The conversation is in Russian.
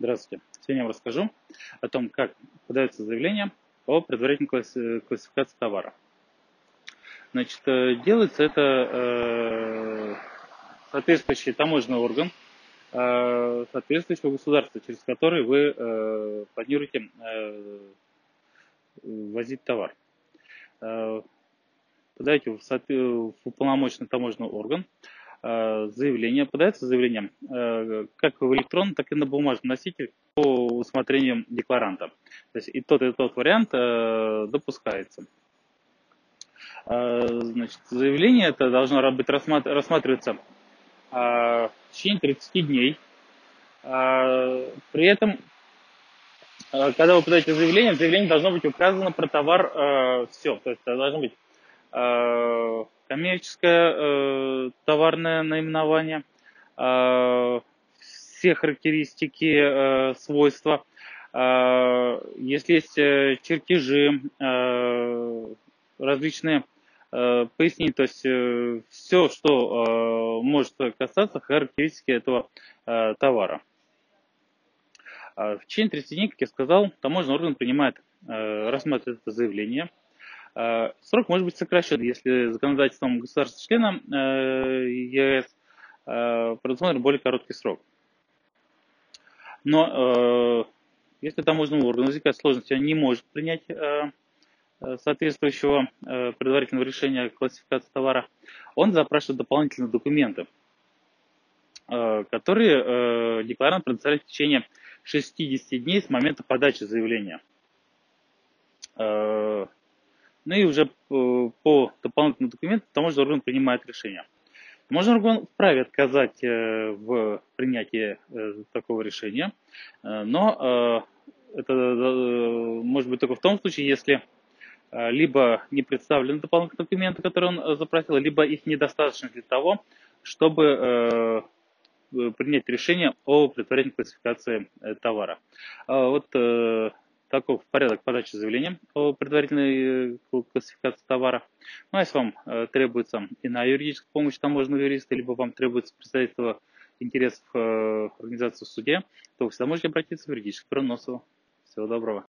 Здравствуйте. Сегодня я вам расскажу о том, как подается заявление о предварительной классификации товара. Значит, э, делается это э, соответствующий таможенный орган э, соответствующего государства, через который вы планируете возить товар. Подаете в уполномоченный таможенный орган, заявление, подается заявление э, как в электронном, так и на бумажном носителе по усмотрению декларанта. То есть и тот, и тот вариант э, допускается. Значит, заявление это должно быть рассматриваться в течение 30 дней. При этом, когда вы подаете заявление, в заявлении должно быть указано про товар все. То есть должно быть коммерческое э, товарное наименование, э, все характеристики, э, свойства. Э, если есть э, чертежи, э, различные э, пояснить, то есть э, все, что э, может касаться характеристики этого э, товара. В течение 30 дней, как я сказал, таможенный орган принимает, э, рассматривает это заявление – Э, срок может быть сокращен, если законодательством государства-члена э, ЕС э, предусмотрен более короткий срок. Но если таможенному органу возникает сложность, он не может принять соответствующего предварительного решения классификации товара, он запрашивает дополнительные документы, которые декларант предоставляет в течение 60 дней с момента подачи заявления. Ну и уже э, по дополнительным документам таможенный орган принимает решение. Таможенный орган вправе отказать э, в принятии э, такого решения, но это может быть только в том случае, если либо не представлены дополнительные документы, которые он запросил, либо их недостаточно для того, чтобы принять решение о предварительной классификации товара. Вот таков порядок подачи заявления о предварительной э, классификации товара. Ну, а если вам э, требуется иная юридическая помощь таможенного юриста, либо вам требуется представительство интересов э, организации в суде, то вы всегда можете обратиться в юридическое бюро Носова. Всего доброго.